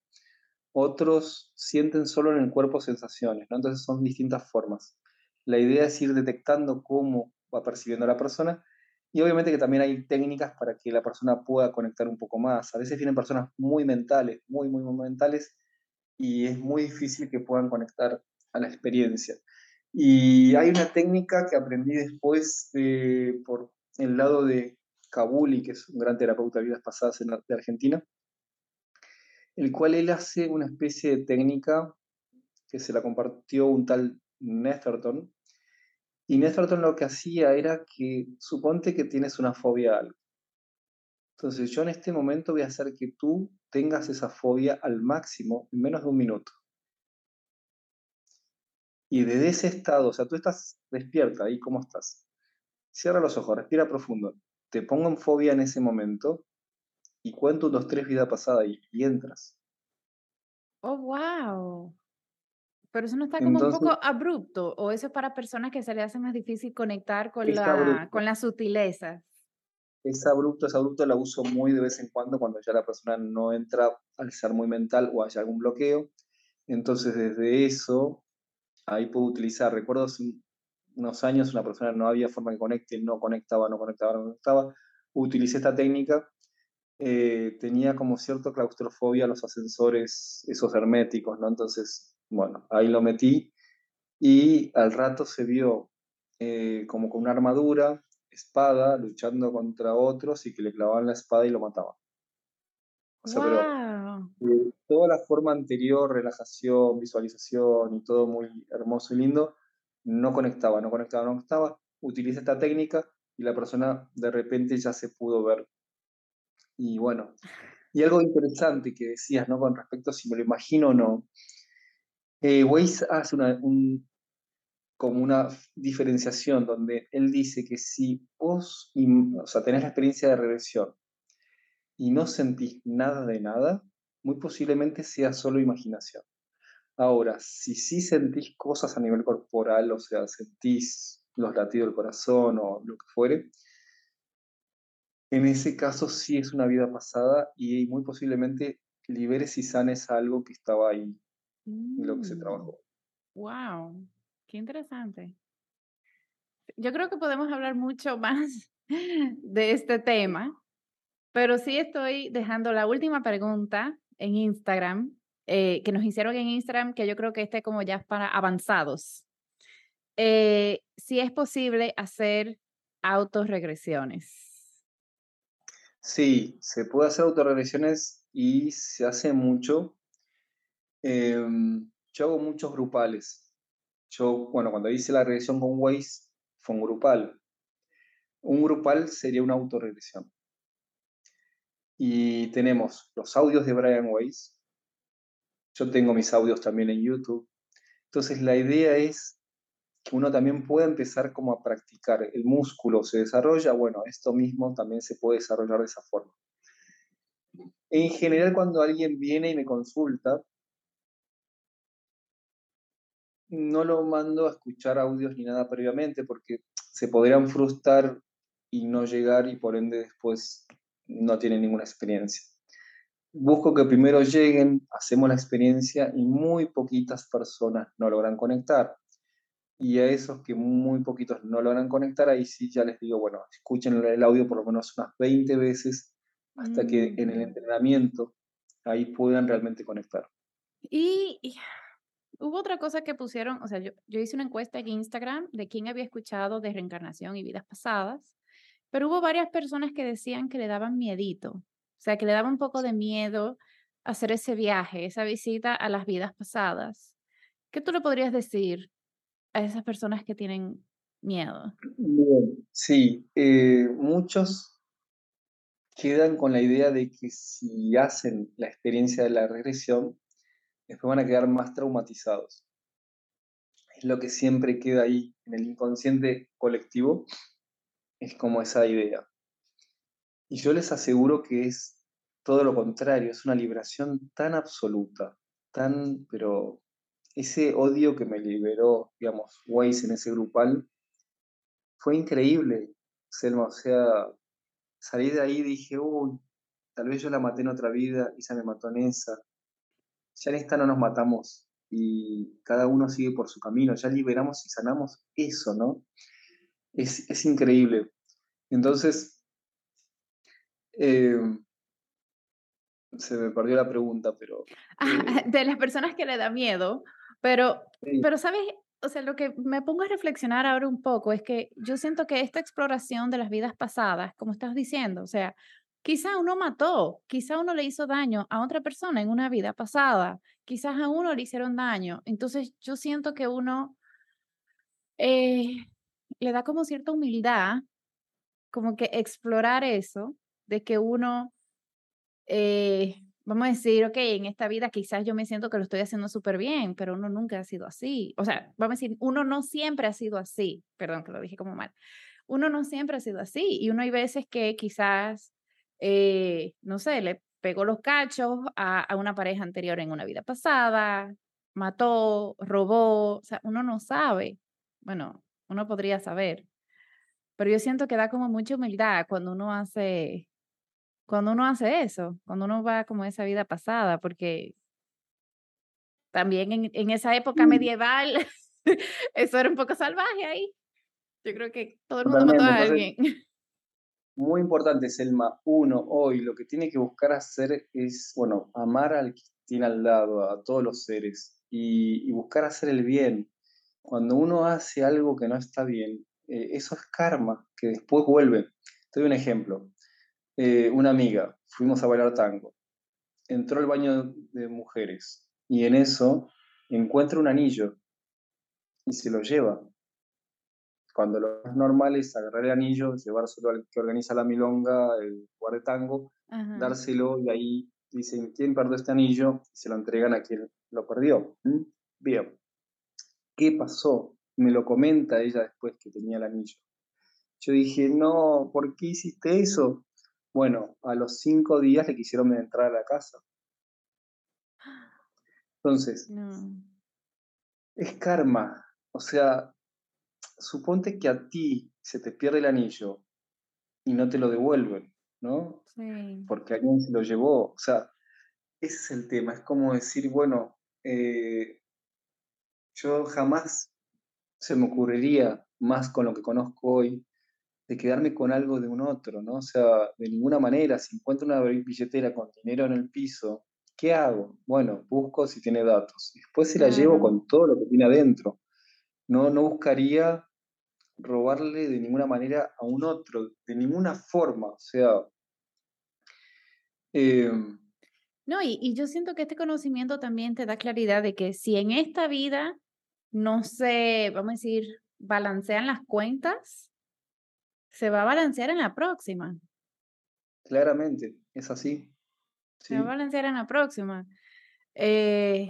otros sienten solo en el cuerpo sensaciones, ¿no? Entonces son distintas formas. La idea es ir detectando cómo va percibiendo la persona y obviamente que también hay técnicas para que la persona pueda conectar un poco más. A veces vienen personas muy mentales, muy, muy, muy mentales y es muy difícil que puedan conectar a la experiencia. Y hay una técnica que aprendí después por el lado de Kabuli, que es un gran terapeuta de vidas pasadas en, de Argentina, el cual él hace una especie de técnica que se la compartió un tal Nesterton. Y Nesterton lo que hacía era que suponte que tienes una fobia a algo. Entonces yo en este momento voy a hacer que tú tengas esa fobia al máximo en menos de un minuto. Y desde ese estado, o sea, tú estás despierta ahí, ¿cómo estás? Cierra los ojos, respira profundo te pongo en fobia en ese momento y cuento los tres vidas pasadas y, entras. Oh, wow. Pero eso no está como un poco abrupto, o eso es para personas que se les hace más difícil conectar con, la, con las sutilezas. Es abrupto, es abrupto, la uso muy de vez en cuando cuando ya la persona no entra al ser muy mental o haya algún bloqueo. Entonces, desde eso, ahí puedo utilizar. Recuerdo unos años una persona no había forma que conecte, no conectaba, no conectaba, no conectaba. Utilicé esta técnica. Eh, tenía como cierto claustrofobia a los ascensores, esos herméticos, ¿no? Entonces, bueno, ahí lo metí y al rato se vio eh, como con una armadura, espada, luchando contra otros y que le clavaban la espada y lo mataban. O sea, pero eh, toda la forma anterior, relajación, visualización y todo muy hermoso y lindo, no conectaba, no conectaba, no conectaba, utiliza esta técnica y la persona de repente ya se pudo ver. Y bueno, y algo interesante que decías, ¿no? Con respecto a si me lo imagino o no. Eh, Weiss hace una, como una diferenciación donde él dice que si vos, o sea, tenés la experiencia de regresión y no sentís nada de nada, muy posiblemente sea solo imaginación. Ahora, si sí sentís cosas a nivel corporal, o sea, sentís los latidos del corazón o lo que fuere, en ese caso sí es una vida pasada y muy posiblemente liberes y sanes algo que estaba ahí lo que se trabajó. Wow, mm, qué interesante. Yo creo que podemos hablar mucho *laughs* más de este tema, pero sí estoy dejando la última pregunta en Instagram, eh, que nos hicieron en Instagram, que yo creo que este como ya es para avanzados. Eh, si es posible hacer autorregresiones. Sí, se puede hacer autorregresiones y se hace mucho. Em, yo hago muchos grupales. Yo, bueno, cuando hice la regresión con Waze, fue un grupal. Un grupal sería una autorregresión. Y tenemos los audios de Brian Weiss. Yo tengo mis audios también en YouTube. Entonces la idea es que uno también pueda empezar como a practicar. El músculo se desarrolla, bueno, esto mismo también se puede desarrollar de esa forma. En general, cuando alguien viene y me consulta, no lo mando a escuchar audios ni nada previamente porque se podrían frustrar y no llegar y por ende después no tienen ninguna experiencia. Busco que primero lleguen, hacemos la experiencia y muy poquitas personas no logran conectar. Y a esos que muy poquitos no logran conectar, ahí sí ya les digo, bueno, escuchen el audio por lo menos unas 20 veces hasta que en el mm. entrenamiento ahí puedan realmente conectar. Y Hubo otra cosa que pusieron, o sea, yo, yo hice una encuesta en Instagram de quién había escuchado de reencarnación y vidas pasadas, pero hubo varias personas que decían que le daban miedito, sea, que le daba un poco de miedo hacer ese viaje, esa visita a las vidas pasadas. ¿Qué tú le podrías decir a esas personas que tienen miedo? sí, eh, muchos quedan con la idea de que si hacen la experiencia de la regresión, después van a quedar más traumatizados. Es lo que siempre queda ahí en el inconsciente colectivo, es como esa idea. Y yo les aseguro que es todo lo contrario, es una liberación tan absoluta, tan, pero ese odio que me liberó, digamos, Weiss en ese grupal, fue increíble, Selma, o sea, salí de ahí y dije, uy, tal vez yo la maté en otra vida, se me mató en esa, ya en esta no nos matamos y cada uno sigue por su camino, ya liberamos y sanamos eso, ¿no? Es, increíble. Entonces, eh, se me perdió la pregunta, pero... *laughs* Ah, eh, de las personas que le da miedo, pero, pero ¿sabes? O sea, lo que me pongo a reflexionar ahora un poco es que yo siento que esta exploración de las vidas pasadas, como estás diciendo, o sea, Quizá uno mató, quizá uno le hizo daño a otra persona en una vida pasada, quizás a uno le hicieron daño. Entonces yo siento que uno eh, le da como cierta humildad, como que explorar eso, de que uno, eh, vamos a decir, ok, en esta vida quizás yo me siento que lo estoy haciendo súper bien, pero uno nunca ha sido así. O sea, vamos a decir, uno no siempre ha sido así, perdón que lo dije como mal. Uno no siempre ha sido así y uno hay veces que quizás eh, no sé, le pegó los cachos a, una pareja anterior en una vida pasada, mató, robó, o sea, uno no sabe. Bueno, uno podría saber, pero yo siento que da como mucha humildad cuando uno hace, cuando uno hace eso, cuando uno va como esa vida pasada, porque también en, esa época medieval *laughs* eso era un poco salvaje ahí. Yo creo que todo el mundo mató a alguien. *laughs* muy importante, Selma. Uno, hoy lo que tiene que buscar hacer es, bueno, amar al que tiene al lado, a todos los seres, y, buscar hacer el bien. Cuando uno hace algo que no está bien, eh, eso es karma, que después vuelve. Te doy un ejemplo. Eh, una amiga, fuimos a bailar tango, entró al baño de mujeres y en eso encuentra un anillo y se lo lleva cuando lo normal es agarrar el anillo, llevárselo al que organiza la milonga, el jugar de tango, dárselo y ahí dicen, ¿quién perdió este anillo? Y se lo entregan a quien lo perdió. Bien. ¿Qué pasó? Me lo comenta ella después que tenía el anillo. Yo dije, no, ¿por qué hiciste eso? Bueno, a los cinco días le quisieron entrar a la casa. Entonces, es karma. O sea, suponte que a ti se te pierde el anillo y no te lo devuelven, ¿no? Sí. Porque alguien se lo llevó. O sea, ese es el tema. Es como decir, bueno, eh, yo jamás se me ocurriría, más con lo que conozco hoy, de quedarme con algo de un otro, ¿no? O sea, de ninguna manera, si encuentro una billetera con dinero en el piso, ¿qué hago? Bueno, busco si tiene datos. Y después se la llevo con todo lo que tiene adentro. No, no buscaría robarle de ninguna manera a un otro, de ninguna forma. O sea, em, no, y, yo siento que este conocimiento también te da claridad de que si en esta vida no se, vamos a decir, balancean las cuentas, se va a balancear en la próxima. Claramente, es así. Se va a balancear en la próxima. Eh,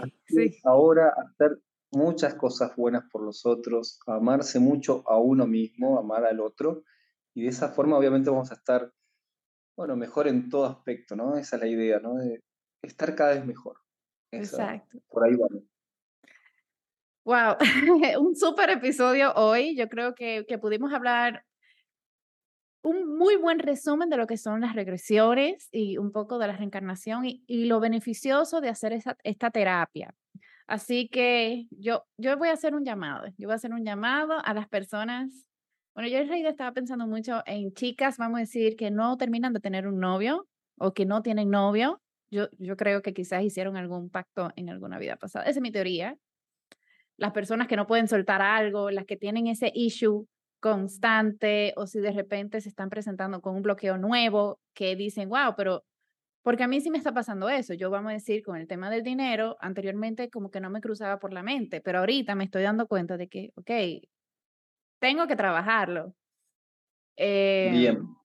ahora hacer muchas cosas buenas por los otros, amarse mucho a uno mismo, amar al otro, y de esa forma obviamente vamos a estar, bueno, mejor en todo aspecto, ¿no? Esa es la idea, ¿no? De estar cada vez mejor. Exacto. Por ahí vamos. *laughs* Wow, un súper episodio hoy. Yo creo que, que pudimos hablar un muy buen resumen de lo que son las regresiones y un poco de la reencarnación y, lo beneficioso de hacer esa, esta terapia. Así que yo, yo voy a hacer un llamado, yo voy a hacer un llamado a las personas. Bueno, yo en realidad estaba pensando mucho en chicas, vamos a decir, que no terminan de tener un novio o que no tienen novio. Yo, yo creo que quizás hicieron algún pacto en alguna vida pasada. Esa es mi teoría. Las personas que no pueden soltar algo, las que tienen ese issue constante o si de repente se están presentando con un bloqueo nuevo que dicen, wow, pero porque a mí sí me está pasando eso. Yo vamos a decir, con el tema del dinero, anteriormente como que no me cruzaba por la mente, pero ahorita me estoy dando cuenta de que, ok, tengo que trabajarlo. Bien. Em,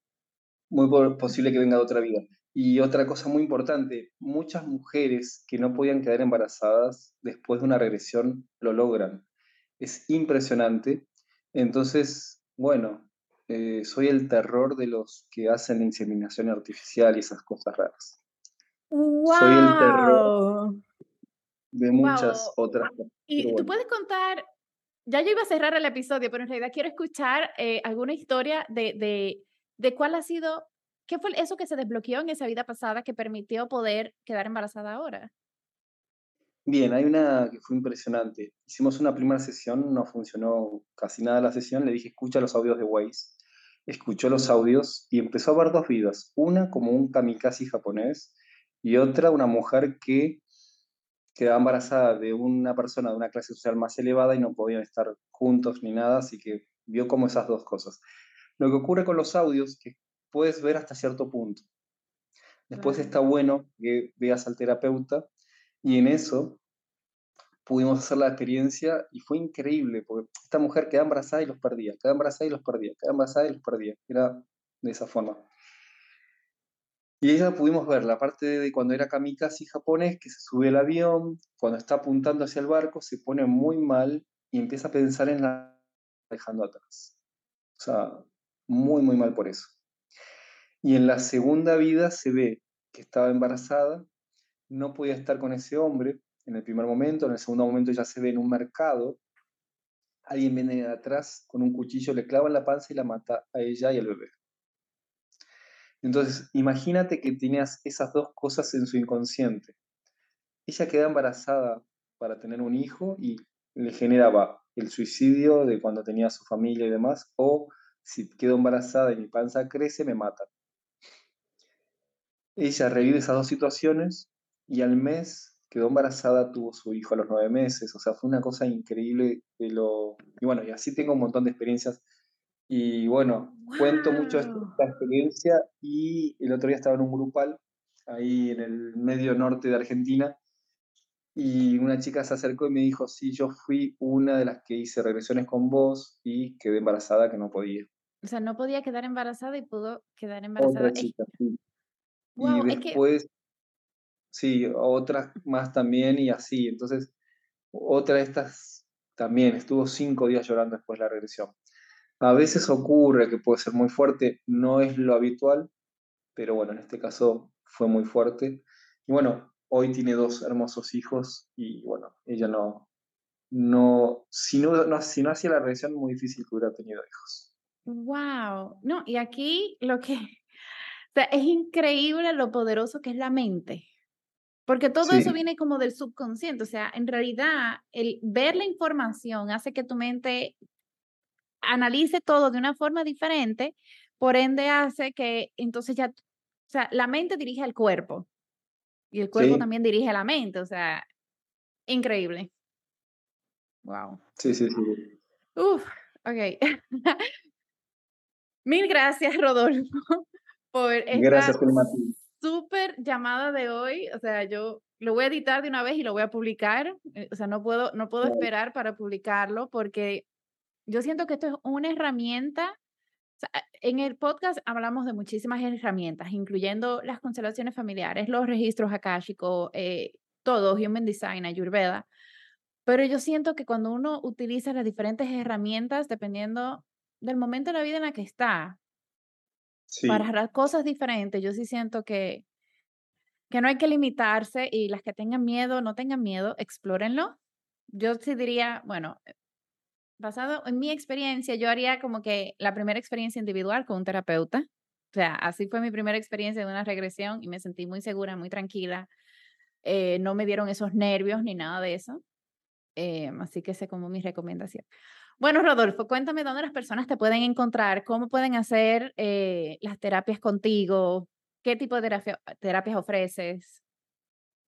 muy posible que venga de otra vida. Y otra cosa muy importante, muchas mujeres que no podían quedar embarazadas después de una regresión lo logran. Es impresionante. Entonces, bueno, eh, soy el terror de los que hacen inseminación artificial y esas cosas raras. Soy el terror de muchas otras cosas. Y tú puedes contar, ya yo iba a cerrar el episodio, pero en realidad quiero escuchar eh, alguna historia de, de, de cuál ha sido, qué fue eso que se desbloqueó en esa vida pasada que permitió poder quedar embarazada ahora. Bien, hay una que fue impresionante. Hicimos una primera sesión, no funcionó casi nada la sesión, le dije escucha los audios de Waze escuchó los audios y empezó a ver dos vidas, una como un kamikaze japonés y otra una mujer que quedaba embarazada de una persona de una clase social más elevada y no podían estar juntos ni nada, así que vio como esas dos cosas. Lo que ocurre con los audios, que puedes ver hasta cierto punto. Después está bueno que veas al terapeuta y en eso pudimos hacer la experiencia y fue increíble, porque esta mujer quedaba embarazada y los perdía, quedaba embarazada y los perdía, quedaba embarazada y los perdía. Era de esa forma. Y ella pudimos ver la parte de cuando era kamikaze japonés, que se sube al avión, cuando está apuntando hacia el barco, se pone muy mal y empieza a pensar en la dejando atrás. O sea, muy, muy mal por eso. Y en la segunda vida se ve que estaba embarazada, no podía estar con ese hombre, en el primer momento, en el segundo momento ya se ve en un mercado, alguien viene de atrás con un cuchillo, le clava en la panza y la mata a ella y al bebé. Entonces, imagínate que tenías esas dos cosas en su inconsciente. Ella queda embarazada para tener un hijo y le generaba el suicidio de cuando tenía su familia y demás, o si quedo embarazada y mi panza crece, me matan. Ella revive esas dos situaciones y al mes quedó embarazada, tuvo su hijo a los nueve meses, o sea, fue una cosa increíble. De lo... Y bueno, y así tengo un montón de experiencias. Y bueno, cuento mucho esta experiencia y el otro día estaba en un grupal, ahí en el medio norte de Argentina, y una chica se acercó y me dijo, sí, yo fui una de las que hice regresiones con vos y quedé embarazada que no podía. O sea, no podía quedar embarazada y pudo quedar embarazada. y después sí, otras más también y así. Entonces, otra de estas también estuvo cinco días llorando después de la regresión. A veces ocurre que puede ser muy fuerte, no es lo habitual, pero bueno, en este caso fue muy fuerte. Y bueno, hoy tiene dos hermosos hijos y bueno, ella no, no, si no, no, si no hacía la regresión, muy difícil que hubiera tenido hijos. Wow, no, y aquí lo que, *laughs* o sea, es increíble lo poderoso que es la mente. Porque todo eso viene como del subconsciente, o sea, en realidad el ver la información hace que tu mente analice todo de una forma diferente, por ende hace que entonces ya, o sea, la mente dirige al cuerpo y el cuerpo también dirige a la mente, o sea, increíble. Wow. Sí, sí, sí. Uf, ok. *laughs* Mil gracias, Rodolfo, *laughs* por esta súper llamada de hoy. O sea, yo lo voy a editar de una vez y lo voy a publicar. Eh, o sea, no puedo, no puedo esperar para publicarlo porque yo siento que esto es una herramienta. en el podcast hablamos de muchísimas herramientas, incluyendo las constelaciones familiares, los registros akáshicos, eh, todo, Human Design, Ayurveda. Pero yo siento que cuando uno utiliza las diferentes herramientas, dependiendo del momento de la vida en la que está, para cosas diferentes, yo sí siento que, que no hay que limitarse y las que tengan miedo, no tengan miedo, explórenlo. Yo sí diría, bueno, eh, basado en mi experiencia, yo haría como que la primera experiencia individual con un terapeuta. O sea, así fue mi primera experiencia de una regresión y me sentí muy segura, muy tranquila. Eh, no me dieron esos nervios ni nada de eso. Eh, así que esa es como mi recomendación. Bueno, Rodolfo, cuéntame dónde las personas te pueden encontrar, cómo pueden hacer eh, las terapias contigo, qué tipo de terapias ofreces.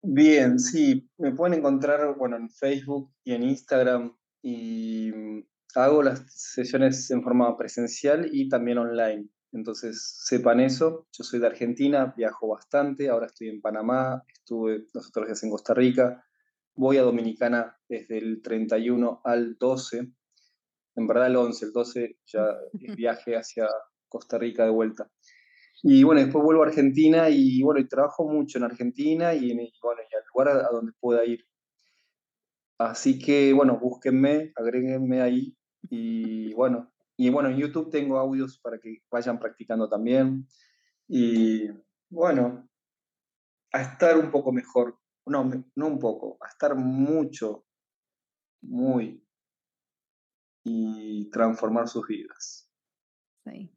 Bien, sí, me pueden encontrar, bueno, en Facebook y en Instagram y mm, hago las sesiones en forma presencial y también online. Entonces, sepan eso. Yo soy de Argentina, viajo bastante, ahora estoy en Panamá, estuve los otros días en Costa Rica, voy a Dominicana desde el 31 al 12 en verdad el 11, el 12 ya viaje hacia Costa Rica de vuelta. Y bueno, después vuelvo a Argentina y bueno, y trabajo mucho en Argentina y, en, bueno, y al lugar a, donde pueda ir. Así que bueno, búsquenme, agréguenme ahí y bueno, y bueno, en YouTube tengo audios para que vayan practicando también. Y bueno, a estar un poco mejor, no, no un poco, a estar mucho, muy, y transformar sus vidas. Sí.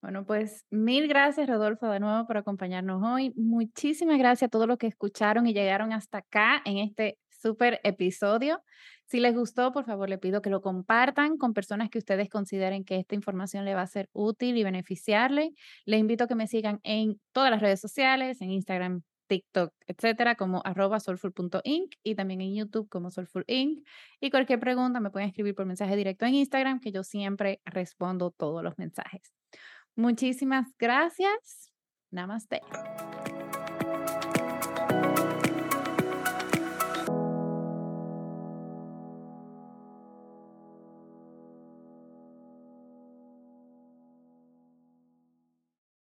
Bueno, pues mil gracias, Rodolfo, de nuevo por acompañarnos hoy. Muchísimas gracias a todos los que escucharon y llegaron hasta acá en este súper episodio. Si les gustó, por favor, le pido que lo compartan con personas que ustedes consideren que esta información le va a ser útil y beneficiarle. Le invito a que me sigan en todas las redes sociales, en Instagram, TikTok, etcétera, como arroba soulful.inc y también en YouTube como Soulful Inc. Y cualquier pregunta me pueden escribir por mensaje directo en Instagram, que yo siempre respondo todos los mensajes. Muchísimas gracias. Namaste.